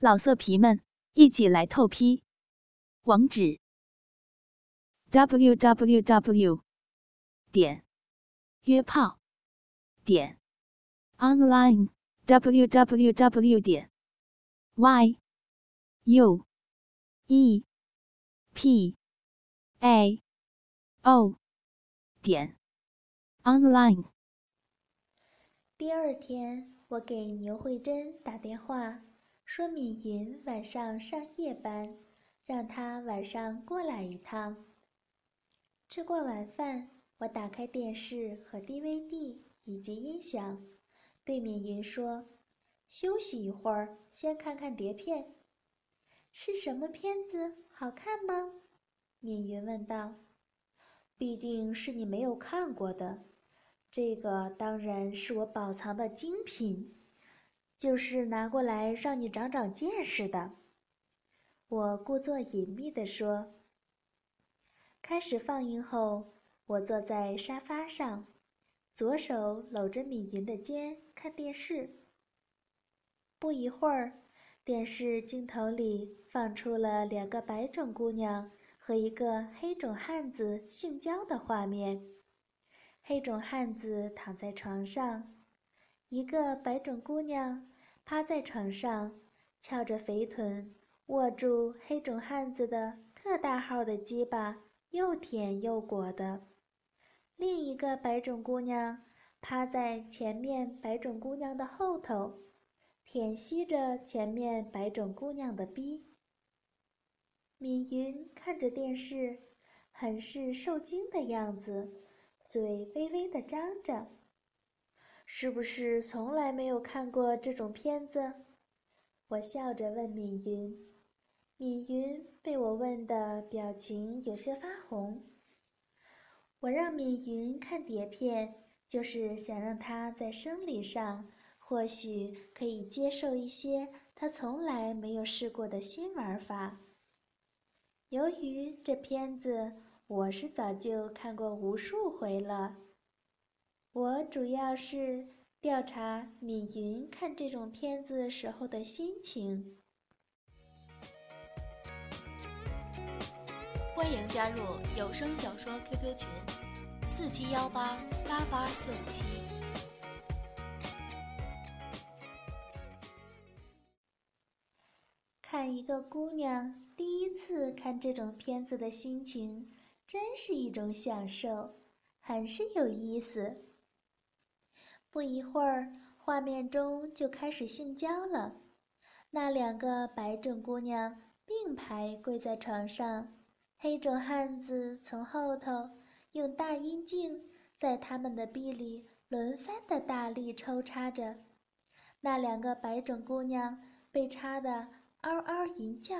老色皮们，一起来透批！网址：w w w 点约炮点 online w w w 点 y u e p a o 点 online。第二天，我给牛慧珍打电话。说敏云晚上上夜班，让她晚上过来一趟。吃过晚饭，我打开电视和 DVD 以及音响，对敏云说：“休息一会儿，先看看碟片。”是什么片子？好看吗？敏云问道。“必定是你没有看过的，这个当然是我宝藏的精品。”就是拿过来让你长长见识的，我故作隐秘地说。开始放映后，我坐在沙发上，左手搂着米云的肩看电视。不一会儿，电视镜头里放出了两个白种姑娘和一个黑种汉子性交的画面。黑种汉子躺在床上。一个白种姑娘趴在床上，翘着肥臀，握住黑种汉子的特大号的鸡巴，又舔又裹的；另一个白种姑娘趴在前面白种姑娘的后头，舔吸着前面白种姑娘的逼。敏云看着电视，很是受惊的样子，嘴微微的张着。是不是从来没有看过这种片子？我笑着问敏云。敏云被我问的表情有些发红。我让敏云看碟片，就是想让她在生理上或许可以接受一些她从来没有试过的新玩法。由于这片子我是早就看过无数回了。我主要是调查米云看这种片子时候的心情。欢迎加入有声小说 QQ 群：四七幺八八八四五七。看一个姑娘第一次看这种片子的心情，真是一种享受，很是有意思。不一会儿，画面中就开始性交了。那两个白种姑娘并排跪在床上，黑种汉子从后头用大阴茎在他们的臂里轮番的大力抽插着。那两个白种姑娘被插得嗷嗷淫叫，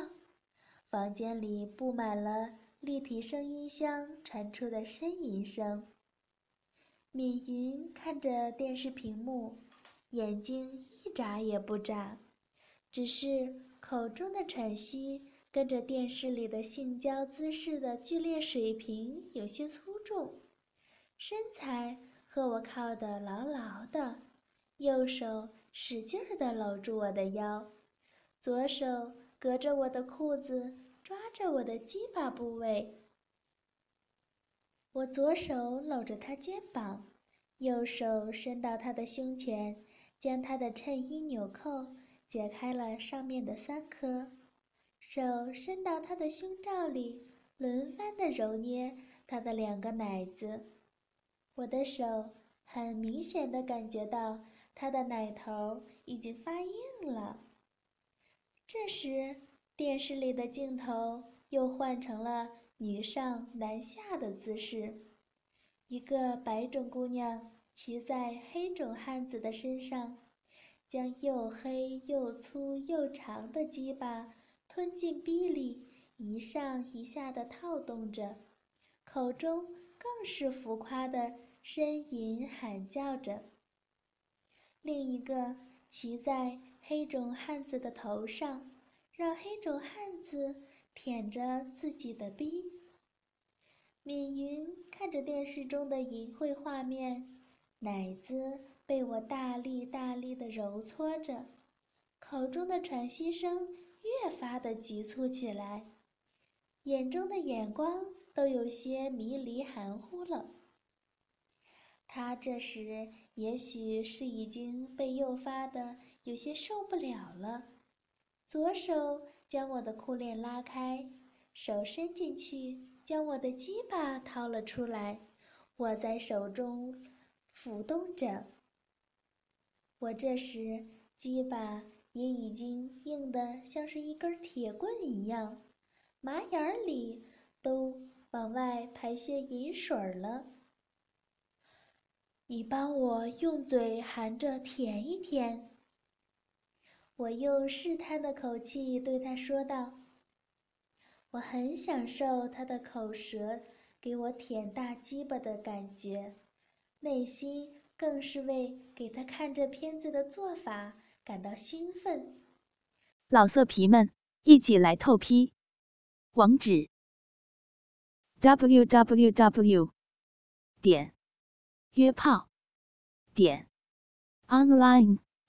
房间里布满了立体声音箱传出的呻吟声。敏云看着电视屏幕，眼睛一眨也不眨，只是口中的喘息跟着电视里的性交姿势的剧烈水平有些粗重，身材和我靠得牢牢的，右手使劲儿地搂住我的腰，左手隔着我的裤子抓着我的鸡巴部位。我左手搂着他肩膀，右手伸到他的胸前，将他的衬衣纽扣解开了上面的三颗，手伸到他的胸罩里，轮番的揉捏他的两个奶子。我的手很明显的感觉到他的奶头已经发硬了。这时，电视里的镜头又换成了。女上男下的姿势，一个白种姑娘骑在黑种汉子的身上，将又黑又粗又长的鸡巴吞进逼里，一上一下的套动着，口中更是浮夸的呻吟喊叫着。另一个骑在黑种汉子的头上，让黑种汉子。舔着自己的逼，敏云看着电视中的淫秽画面，奶子被我大力大力的揉搓着，口中的喘息声越发的急促起来，眼中的眼光都有些迷离含糊了。他这时也许是已经被诱发的有些受不了了，左手将我的裤链拉开，手伸进去将我的鸡巴掏了出来，握在手中抚动着。我这时鸡巴。也已经硬得像是一根铁棍一样，麻眼儿里都往外排些银水了。你帮我用嘴含着舔一舔。我用试探的口气对他说道：“我很享受他的口舌给我舔大鸡巴的感觉，内心更是为给他看这片子的做法。”感到兴奋，老色皮们一起来透批，网址：w w w 点约炮点 online